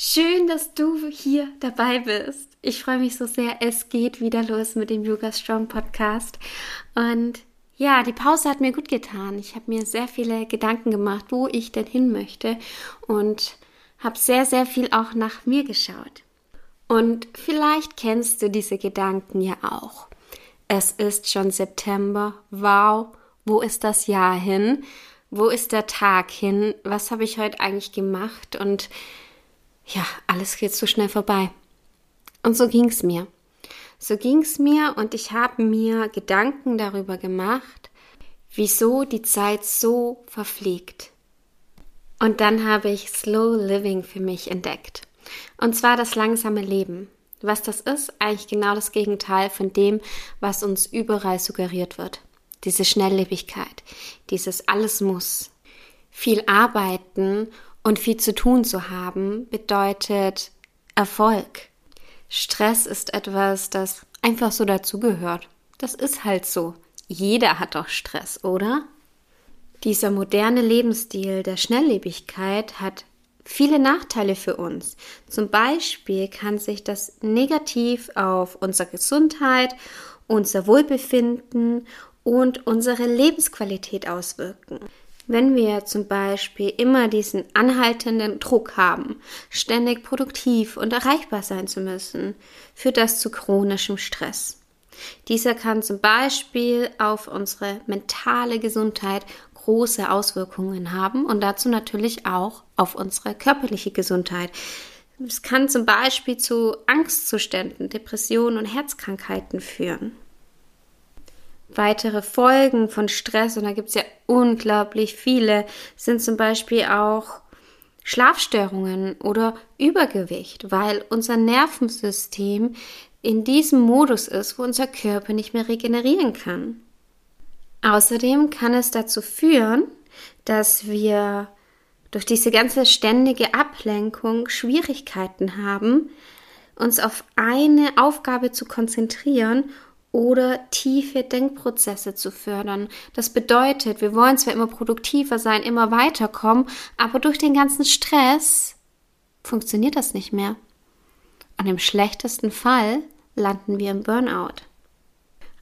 Schön, dass du hier dabei bist. Ich freue mich so sehr. Es geht wieder los mit dem Yoga Strong Podcast. Und ja, die Pause hat mir gut getan. Ich habe mir sehr viele Gedanken gemacht, wo ich denn hin möchte und habe sehr, sehr viel auch nach mir geschaut. Und vielleicht kennst du diese Gedanken ja auch. Es ist schon September. Wow, wo ist das Jahr hin? Wo ist der Tag hin? Was habe ich heute eigentlich gemacht? Und ja, alles geht so schnell vorbei. Und so ging es mir. So ging es mir und ich habe mir Gedanken darüber gemacht, wieso die Zeit so verfliegt. Und dann habe ich Slow Living für mich entdeckt. Und zwar das langsame Leben. Was das ist, eigentlich genau das Gegenteil von dem, was uns überall suggeriert wird. Diese Schnelllebigkeit, dieses alles muss. Viel arbeiten und viel zu tun zu haben bedeutet Erfolg. Stress ist etwas, das einfach so dazugehört. Das ist halt so. Jeder hat doch Stress, oder? Dieser moderne Lebensstil der Schnelllebigkeit hat viele Nachteile für uns. Zum Beispiel kann sich das negativ auf unsere Gesundheit, unser Wohlbefinden und unsere Lebensqualität auswirken. Wenn wir zum Beispiel immer diesen anhaltenden Druck haben, ständig produktiv und erreichbar sein zu müssen, führt das zu chronischem Stress. Dieser kann zum Beispiel auf unsere mentale Gesundheit große Auswirkungen haben und dazu natürlich auch auf unsere körperliche Gesundheit. Es kann zum Beispiel zu Angstzuständen, Depressionen und Herzkrankheiten führen weitere Folgen von Stress, und da gibt es ja unglaublich viele, sind zum Beispiel auch Schlafstörungen oder Übergewicht, weil unser Nervensystem in diesem Modus ist, wo unser Körper nicht mehr regenerieren kann. Außerdem kann es dazu führen, dass wir durch diese ganze ständige Ablenkung Schwierigkeiten haben, uns auf eine Aufgabe zu konzentrieren oder tiefe Denkprozesse zu fördern. Das bedeutet, wir wollen zwar immer produktiver sein, immer weiterkommen, aber durch den ganzen Stress funktioniert das nicht mehr. Und im schlechtesten Fall landen wir im Burnout.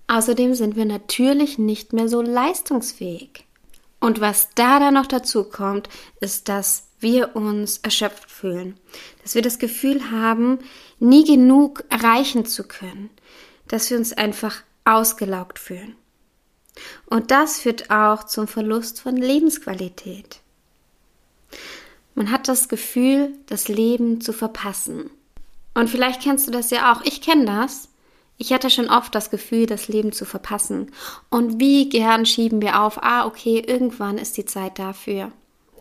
Außerdem sind wir natürlich nicht mehr so leistungsfähig. Und was da dann noch dazu kommt, ist, dass wir uns erschöpft fühlen, dass wir das Gefühl haben, nie genug erreichen zu können, dass wir uns einfach ausgelaugt fühlen. Und das führt auch zum Verlust von Lebensqualität. Man hat das Gefühl, das Leben zu verpassen. Und vielleicht kennst du das ja auch. Ich kenne das. Ich hatte schon oft das Gefühl, das Leben zu verpassen. Und wie gern schieben wir auf, ah, okay, irgendwann ist die Zeit dafür.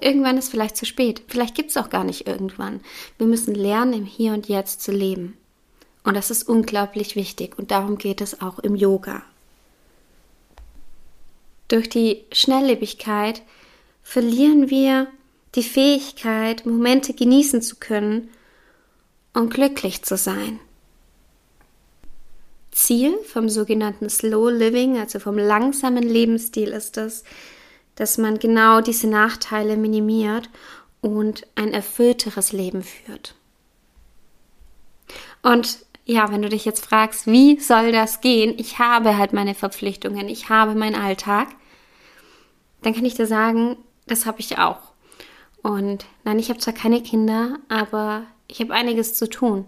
Irgendwann ist vielleicht zu spät. Vielleicht gibt es auch gar nicht irgendwann. Wir müssen lernen, im Hier und Jetzt zu leben. Und das ist unglaublich wichtig und darum geht es auch im Yoga. Durch die Schnelllebigkeit verlieren wir die Fähigkeit, Momente genießen zu können und glücklich zu sein. Ziel vom sogenannten Slow Living, also vom langsamen Lebensstil, ist es, dass man genau diese Nachteile minimiert und ein erfüllteres Leben führt. Und ja, wenn du dich jetzt fragst, wie soll das gehen? Ich habe halt meine Verpflichtungen, ich habe meinen Alltag, dann kann ich dir sagen, das habe ich auch. Und nein, ich habe zwar keine Kinder, aber ich habe einiges zu tun.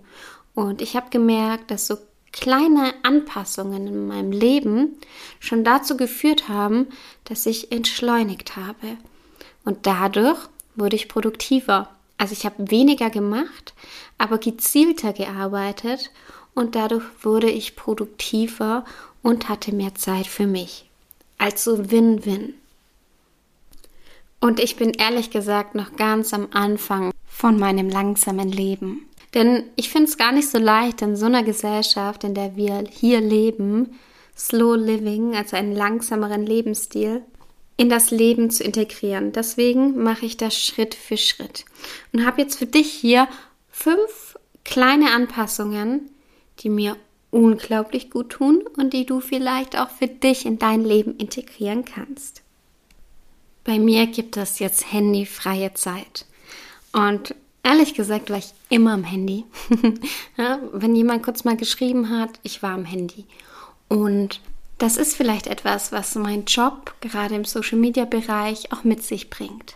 Und ich habe gemerkt, dass so kleine Anpassungen in meinem Leben schon dazu geführt haben, dass ich entschleunigt habe. Und dadurch wurde ich produktiver. Also ich habe weniger gemacht, aber gezielter gearbeitet und dadurch wurde ich produktiver und hatte mehr Zeit für mich. Also Win-Win. Und ich bin ehrlich gesagt noch ganz am Anfang von meinem langsamen Leben. Denn ich finde es gar nicht so leicht, in so einer Gesellschaft, in der wir hier leben, Slow Living, also einen langsameren Lebensstil, in das Leben zu integrieren. Deswegen mache ich das Schritt für Schritt und habe jetzt für dich hier fünf kleine Anpassungen, die mir unglaublich gut tun und die du vielleicht auch für dich in dein Leben integrieren kannst. Bei mir gibt es jetzt handyfreie Zeit. Und ehrlich gesagt war ich immer am Handy. ja, wenn jemand kurz mal geschrieben hat, ich war am Handy. Und das ist vielleicht etwas, was mein Job gerade im Social-Media-Bereich auch mit sich bringt.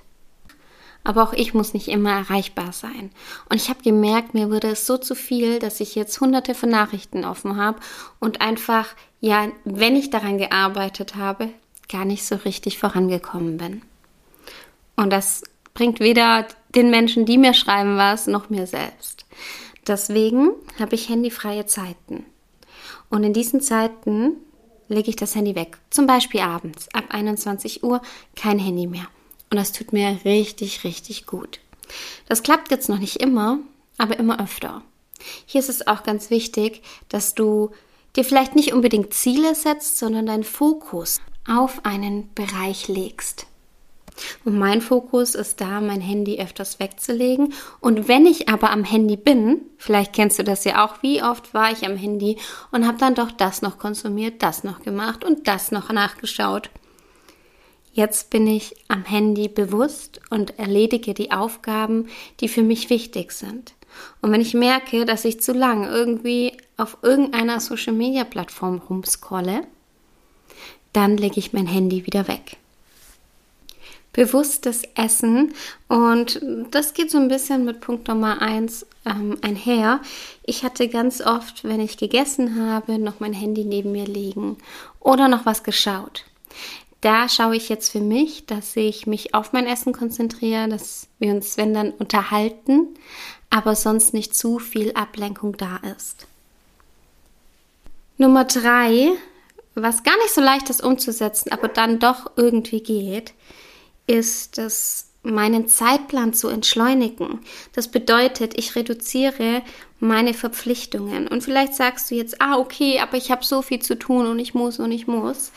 Aber auch ich muss nicht immer erreichbar sein. Und ich habe gemerkt, mir wurde es so zu viel, dass ich jetzt hunderte von Nachrichten offen habe und einfach, ja, wenn ich daran gearbeitet habe, gar nicht so richtig vorangekommen bin. Und das bringt weder den Menschen, die mir schreiben, was, noch mir selbst. Deswegen habe ich handyfreie Zeiten. Und in diesen Zeiten lege ich das Handy weg. Zum Beispiel abends, ab 21 Uhr, kein Handy mehr. Und das tut mir richtig, richtig gut. Das klappt jetzt noch nicht immer, aber immer öfter. Hier ist es auch ganz wichtig, dass du dir vielleicht nicht unbedingt Ziele setzt, sondern deinen Fokus auf einen Bereich legst. Und mein Fokus ist da, mein Handy öfters wegzulegen. Und wenn ich aber am Handy bin, vielleicht kennst du das ja auch, wie oft war ich am Handy und habe dann doch das noch konsumiert, das noch gemacht und das noch nachgeschaut. Jetzt bin ich am Handy bewusst und erledige die Aufgaben, die für mich wichtig sind. Und wenn ich merke, dass ich zu lang irgendwie auf irgendeiner Social Media Plattform rumscrolle, dann lege ich mein Handy wieder weg bewusstes Essen. Und das geht so ein bisschen mit Punkt Nummer eins ähm, einher. Ich hatte ganz oft, wenn ich gegessen habe, noch mein Handy neben mir liegen oder noch was geschaut. Da schaue ich jetzt für mich, dass ich mich auf mein Essen konzentriere, dass wir uns, wenn dann, unterhalten, aber sonst nicht zu viel Ablenkung da ist. Nummer drei, was gar nicht so leicht ist umzusetzen, aber dann doch irgendwie geht, ist es, meinen Zeitplan zu entschleunigen. Das bedeutet, ich reduziere meine Verpflichtungen. Und vielleicht sagst du jetzt, ah, okay, aber ich habe so viel zu tun und ich muss und ich muss.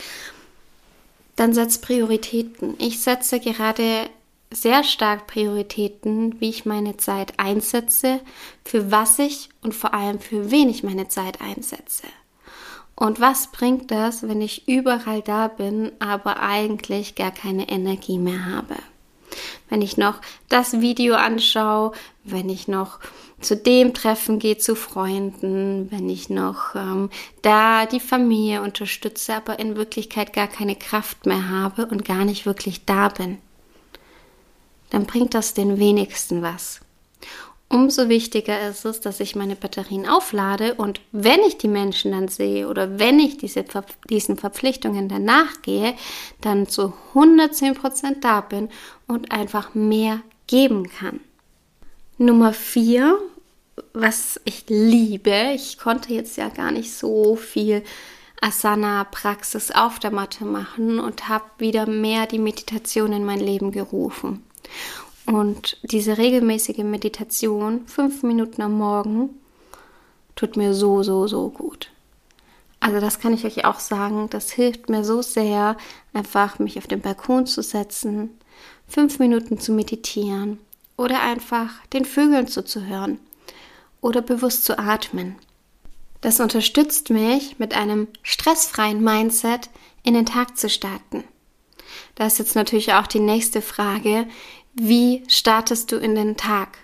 Dann setz Prioritäten. Ich setze gerade sehr stark Prioritäten, wie ich meine Zeit einsetze, für was ich und vor allem für wen ich meine Zeit einsetze. Und was bringt das, wenn ich überall da bin, aber eigentlich gar keine Energie mehr habe? Wenn ich noch das Video anschaue, wenn ich noch zu dem Treffen gehe zu Freunden, wenn ich noch ähm, da die Familie unterstütze, aber in Wirklichkeit gar keine Kraft mehr habe und gar nicht wirklich da bin, dann bringt das den wenigsten was umso wichtiger ist es, dass ich meine Batterien auflade und wenn ich die Menschen dann sehe oder wenn ich diese, diesen Verpflichtungen danach gehe, dann zu 110 Prozent da bin und einfach mehr geben kann. Nummer vier, was ich liebe, ich konnte jetzt ja gar nicht so viel Asana-Praxis auf der Matte machen und habe wieder mehr die Meditation in mein Leben gerufen. Und diese regelmäßige Meditation, fünf Minuten am Morgen, tut mir so, so, so gut. Also das kann ich euch auch sagen, das hilft mir so sehr, einfach mich auf den Balkon zu setzen, fünf Minuten zu meditieren oder einfach den Vögeln zuzuhören oder bewusst zu atmen. Das unterstützt mich, mit einem stressfreien Mindset in den Tag zu starten. Da ist jetzt natürlich auch die nächste Frage, wie startest du in den Tag?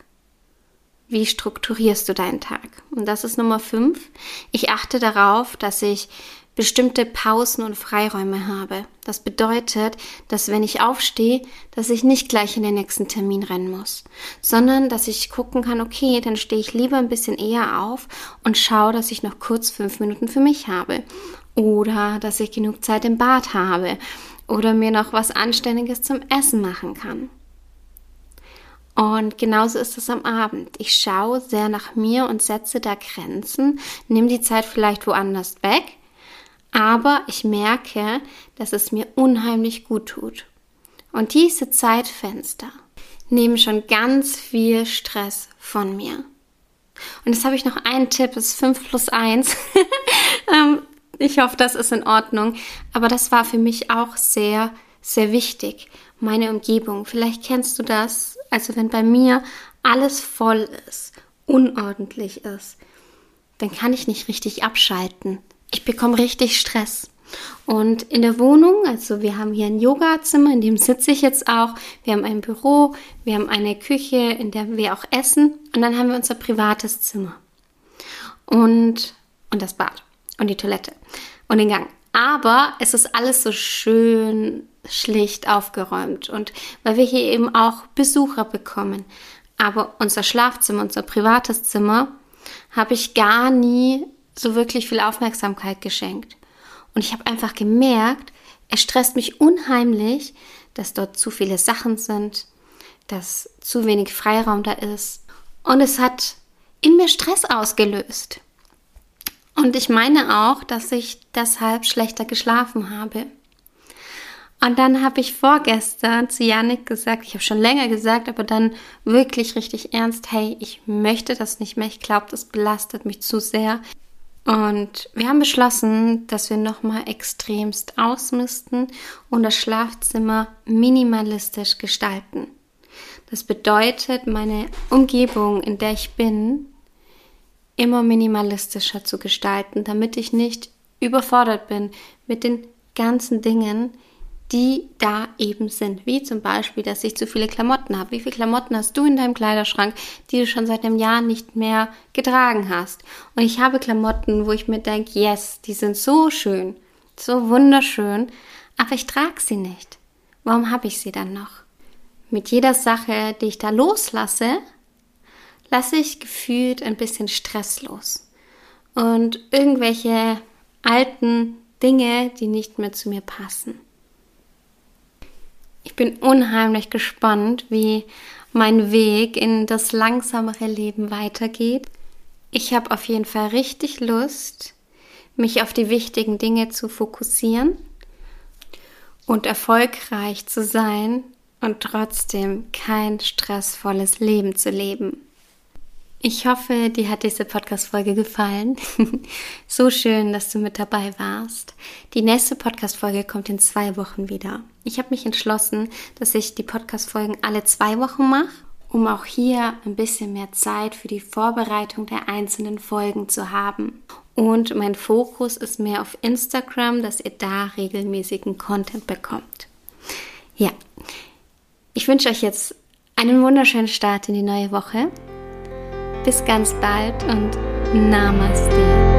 Wie strukturierst du deinen Tag? Und das ist Nummer fünf. Ich achte darauf, dass ich bestimmte Pausen und Freiräume habe. Das bedeutet, dass wenn ich aufstehe, dass ich nicht gleich in den nächsten Termin rennen muss, sondern dass ich gucken kann, okay, dann stehe ich lieber ein bisschen eher auf und schaue, dass ich noch kurz fünf Minuten für mich habe. Oder dass ich genug Zeit im Bad habe. Oder mir noch was Anständiges zum Essen machen kann. Und genauso ist es am Abend. Ich schaue sehr nach mir und setze da Grenzen, nehme die Zeit vielleicht woanders weg, aber ich merke, dass es mir unheimlich gut tut. Und diese Zeitfenster nehmen schon ganz viel Stress von mir. Und jetzt habe ich noch einen Tipp, das ist 5 plus 1. Ähm, Ich hoffe, das ist in Ordnung. Aber das war für mich auch sehr, sehr wichtig. Meine Umgebung. Vielleicht kennst du das. Also wenn bei mir alles voll ist, unordentlich ist, dann kann ich nicht richtig abschalten. Ich bekomme richtig Stress. Und in der Wohnung, also wir haben hier ein Yogazimmer, in dem sitze ich jetzt auch. Wir haben ein Büro, wir haben eine Küche, in der wir auch essen. Und dann haben wir unser privates Zimmer. Und, und das Bad und die Toilette und den Gang. Aber es ist alles so schön schlicht aufgeräumt. Und weil wir hier eben auch Besucher bekommen. Aber unser Schlafzimmer, unser privates Zimmer, habe ich gar nie so wirklich viel Aufmerksamkeit geschenkt. Und ich habe einfach gemerkt, es stresst mich unheimlich, dass dort zu viele Sachen sind, dass zu wenig Freiraum da ist. Und es hat in mir Stress ausgelöst. Und ich meine auch, dass ich deshalb schlechter geschlafen habe. Und dann habe ich vorgestern zu Janik gesagt, ich habe schon länger gesagt, aber dann wirklich richtig ernst, hey, ich möchte das nicht mehr. Ich glaube, das belastet mich zu sehr. Und wir haben beschlossen, dass wir nochmal extremst ausmisten und das Schlafzimmer minimalistisch gestalten. Das bedeutet, meine Umgebung, in der ich bin, immer minimalistischer zu gestalten, damit ich nicht überfordert bin mit den ganzen Dingen, die da eben sind. Wie zum Beispiel, dass ich zu viele Klamotten habe. Wie viele Klamotten hast du in deinem Kleiderschrank, die du schon seit einem Jahr nicht mehr getragen hast? Und ich habe Klamotten, wo ich mir denke, yes, die sind so schön, so wunderschön, aber ich trage sie nicht. Warum habe ich sie dann noch? Mit jeder Sache, die ich da loslasse, lasse ich gefühlt ein bisschen stresslos. Und irgendwelche alten Dinge, die nicht mehr zu mir passen. Ich bin unheimlich gespannt, wie mein Weg in das langsamere Leben weitergeht. Ich habe auf jeden Fall richtig Lust, mich auf die wichtigen Dinge zu fokussieren und erfolgreich zu sein und trotzdem kein stressvolles Leben zu leben. Ich hoffe, dir hat diese Podcast-Folge gefallen. so schön, dass du mit dabei warst. Die nächste Podcast-Folge kommt in zwei Wochen wieder. Ich habe mich entschlossen, dass ich die Podcast-Folgen alle zwei Wochen mache, um auch hier ein bisschen mehr Zeit für die Vorbereitung der einzelnen Folgen zu haben. Und mein Fokus ist mehr auf Instagram, dass ihr da regelmäßigen Content bekommt. Ja, ich wünsche euch jetzt einen wunderschönen Start in die neue Woche. Bis ganz bald und Namaste.